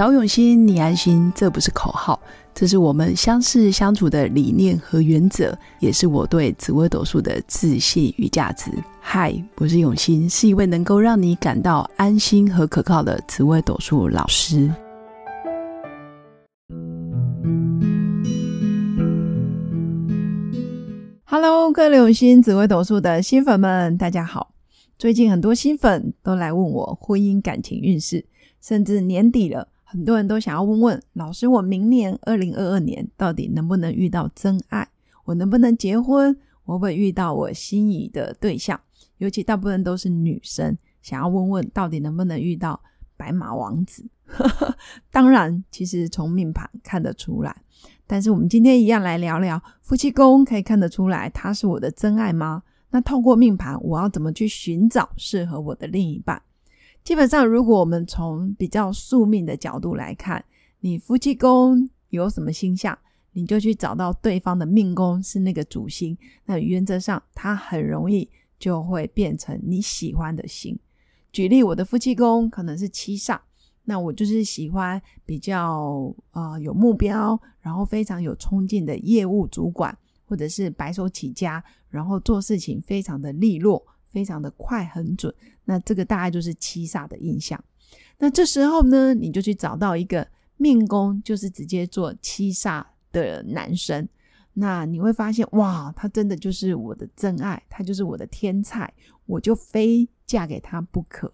找永新，你安心，这不是口号，这是我们相识相处的理念和原则，也是我对紫微斗数的自信与价值。嗨，我是永新，是一位能够让你感到安心和可靠的紫微斗数老师。Hello，各位永新紫微斗数的新粉们，大家好。最近很多新粉都来问我婚姻感情运势，甚至年底了。很多人都想要问问老师，我明年二零二二年到底能不能遇到真爱？我能不能结婚？我会不会遇到我心仪的对象？尤其大部分都是女生，想要问问到底能不能遇到白马王子？当然，其实从命盘看得出来。但是我们今天一样来聊聊夫妻宫，可以看得出来他是我的真爱吗？那透过命盘，我要怎么去寻找适合我的另一半？基本上，如果我们从比较宿命的角度来看，你夫妻宫有什么星象，你就去找到对方的命宫是那个主星，那原则上它很容易就会变成你喜欢的星。举例，我的夫妻宫可能是七煞，那我就是喜欢比较啊有目标，然后非常有冲劲的业务主管，或者是白手起家，然后做事情非常的利落。非常的快很准，那这个大概就是七煞的印象。那这时候呢，你就去找到一个命宫，就是直接做七煞的男生，那你会发现，哇，他真的就是我的真爱，他就是我的天才，我就非嫁给他不可。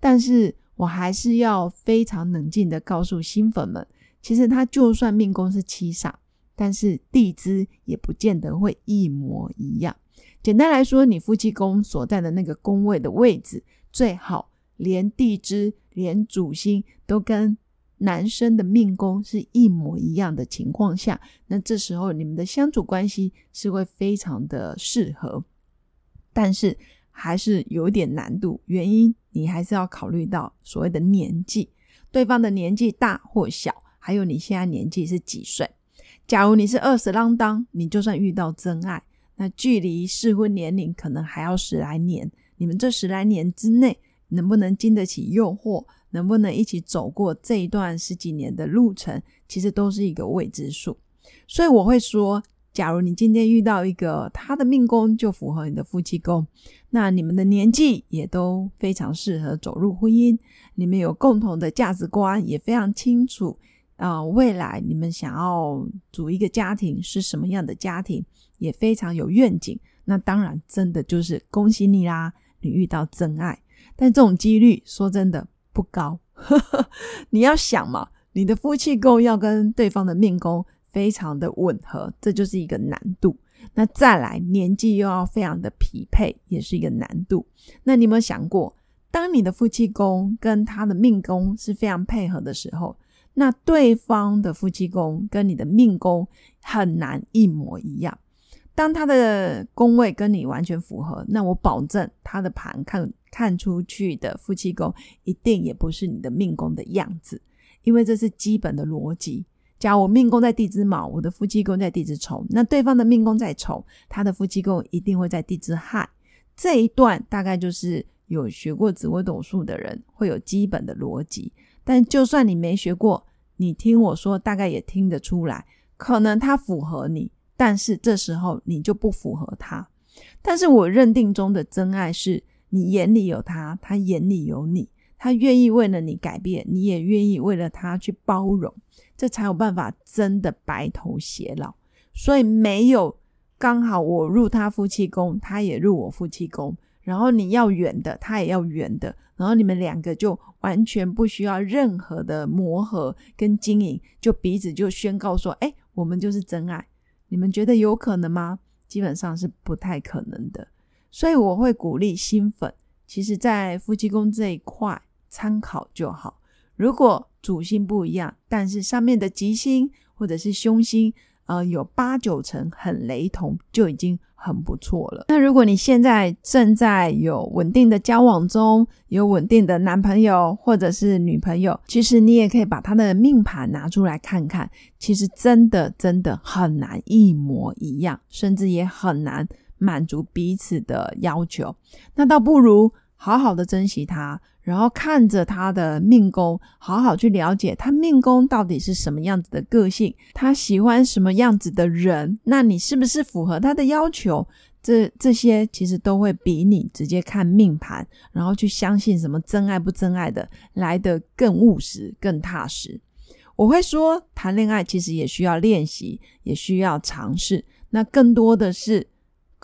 但是我还是要非常冷静的告诉新粉们，其实他就算命宫是七煞，但是地支也不见得会一模一样。简单来说，你夫妻宫所在的那个宫位的位置，最好连地支、连主星都跟男生的命宫是一模一样的情况下，那这时候你们的相处关系是会非常的适合。但是还是有点难度，原因你还是要考虑到所谓的年纪，对方的年纪大或小，还有你现在年纪是几岁。假如你是二十啷当，你就算遇到真爱。那距离适婚年龄可能还要十来年，你们这十来年之内能不能经得起诱惑，能不能一起走过这一段十几年的路程，其实都是一个未知数。所以我会说，假如你今天遇到一个他的命宫就符合你的夫妻宫，那你们的年纪也都非常适合走入婚姻，你们有共同的价值观，也非常清楚。啊，未来你们想要组一个家庭是什么样的家庭，也非常有愿景。那当然，真的就是恭喜你啦，你遇到真爱。但这种几率说真的不高。你要想嘛，你的夫妻宫要跟对方的命宫非常的吻合，这就是一个难度。那再来，年纪又要非常的匹配，也是一个难度。那你有没有想过，当你的夫妻宫跟他的命宫是非常配合的时候？那对方的夫妻宫跟你的命宫很难一模一样。当他的宫位跟你完全符合，那我保证他的盘看看出去的夫妻宫一定也不是你的命宫的样子，因为这是基本的逻辑。假如我命宫在地支卯，我的夫妻宫在地支丑，那对方的命宫在丑，他的夫妻宫一定会在地支亥。这一段大概就是有学过紫微斗数的人会有基本的逻辑。但就算你没学过，你听我说，大概也听得出来，可能他符合你，但是这时候你就不符合他。但是我认定中的真爱是你眼里有他，他眼里有你，他愿意为了你改变，你也愿意为了他去包容，这才有办法真的白头偕老。所以没有刚好我入他夫妻宫，他也入我夫妻宫。然后你要圆的，他也要圆的，然后你们两个就完全不需要任何的磨合跟经营，就彼此就宣告说：“哎，我们就是真爱。”你们觉得有可能吗？基本上是不太可能的。所以我会鼓励新粉，其实在夫妻宫这一块参考就好。如果主星不一样，但是上面的吉星或者是凶星。呃，有八九成很雷同，就已经很不错了。那如果你现在正在有稳定的交往中，有稳定的男朋友或者是女朋友，其实你也可以把他的命盘拿出来看看。其实真的真的很难一模一样，甚至也很难满足彼此的要求。那倒不如。好好的珍惜他，然后看着他的命宫，好好去了解他命宫到底是什么样子的个性，他喜欢什么样子的人，那你是不是符合他的要求？这这些其实都会比你直接看命盘，然后去相信什么真爱不真爱的来得更务实、更踏实。我会说，谈恋爱其实也需要练习，也需要尝试。那更多的是，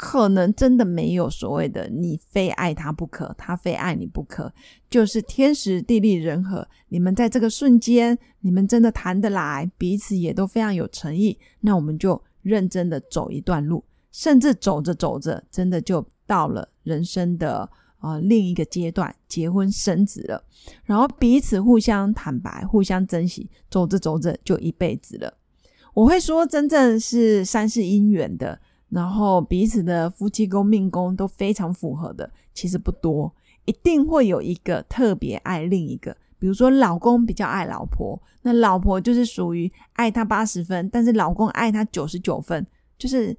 可能真的没有所谓的你非爱他不可，他非爱你不可，就是天时地利人和。你们在这个瞬间，你们真的谈得来，彼此也都非常有诚意，那我们就认真的走一段路。甚至走着走着，真的就到了人生的啊另一个阶段，结婚生子了，然后彼此互相坦白，互相珍惜，走着走着就一辈子了。我会说，真正是三世姻缘的，然后彼此的夫妻宫命宫都非常符合的，其实不多，一定会有一个特别爱另一个。比如说，老公比较爱老婆，那老婆就是属于爱他八十分，但是老公爱他九十九分，就是。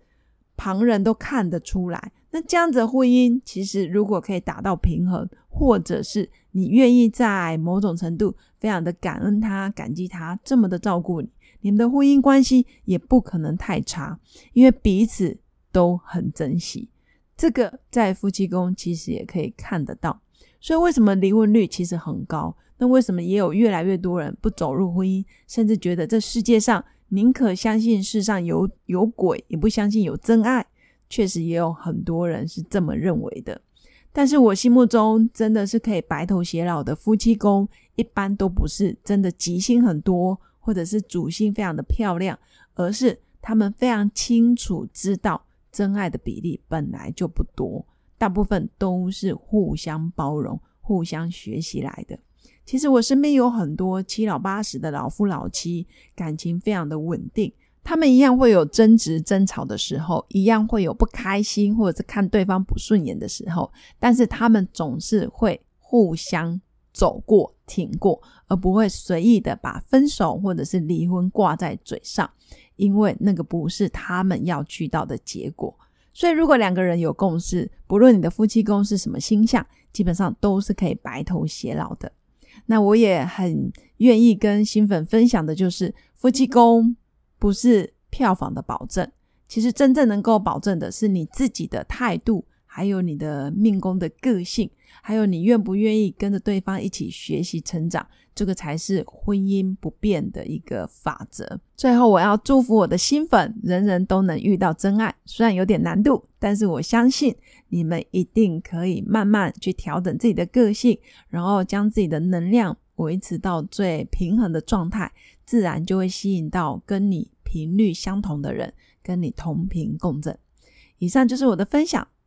旁人都看得出来，那这样子的婚姻，其实如果可以达到平衡，或者是你愿意在某种程度非常的感恩他、感激他这么的照顾你，你们的婚姻关系也不可能太差，因为彼此都很珍惜。这个在夫妻宫其实也可以看得到。所以为什么离婚率其实很高？那为什么也有越来越多人不走入婚姻，甚至觉得这世界上？宁可相信世上有有鬼，也不相信有真爱。确实也有很多人是这么认为的。但是我心目中真的是可以白头偕老的夫妻宫，一般都不是真的吉星很多，或者是主星非常的漂亮，而是他们非常清楚知道真爱的比例本来就不多，大部分都是互相包容、互相学习来的。其实我身边有很多七老八十的老夫老妻，感情非常的稳定。他们一样会有争执、争吵的时候，一样会有不开心或者是看对方不顺眼的时候，但是他们总是会互相走过、挺过，而不会随意的把分手或者是离婚挂在嘴上，因为那个不是他们要去到的结果。所以，如果两个人有共识，不论你的夫妻宫是什么星象，基本上都是可以白头偕老的。那我也很愿意跟新粉分享的，就是夫妻宫不是票房的保证，其实真正能够保证的是你自己的态度，还有你的命宫的个性，还有你愿不愿意跟着对方一起学习成长，这个才是婚姻不变的一个法则。最后，我要祝福我的新粉，人人都能遇到真爱，虽然有点难度，但是我相信。你们一定可以慢慢去调整自己的个性，然后将自己的能量维持到最平衡的状态，自然就会吸引到跟你频率相同的人，跟你同频共振。以上就是我的分享，